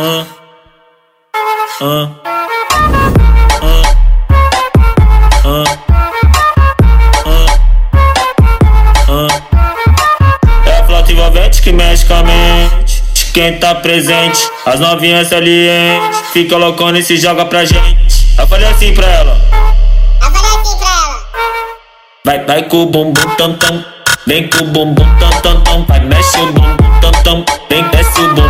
ah, ah, É a flauta envolvente que mexe com a mente. Quem tá presente, as novinhas salientes. Fica loucona e se joga pra gente. Eu falei assim pra ela. Eu falei assim pra ela. Vai, vai com o bumbum tam tam. Vem com o bumbum tam tam tam. Vai, mexe o bumbum tam tam. Vem, desce o bumbum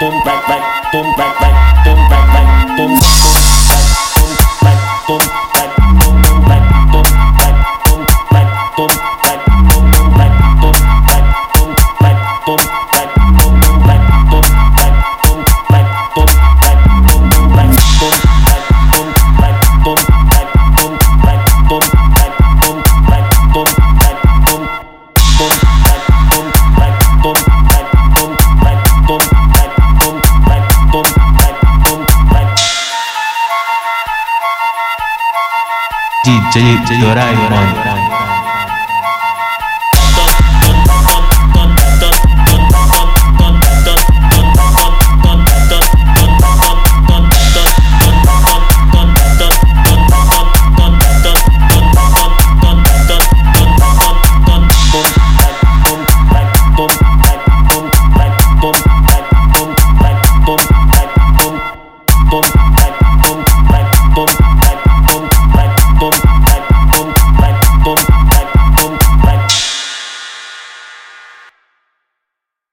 tum back back tum back back tum 这这这有大有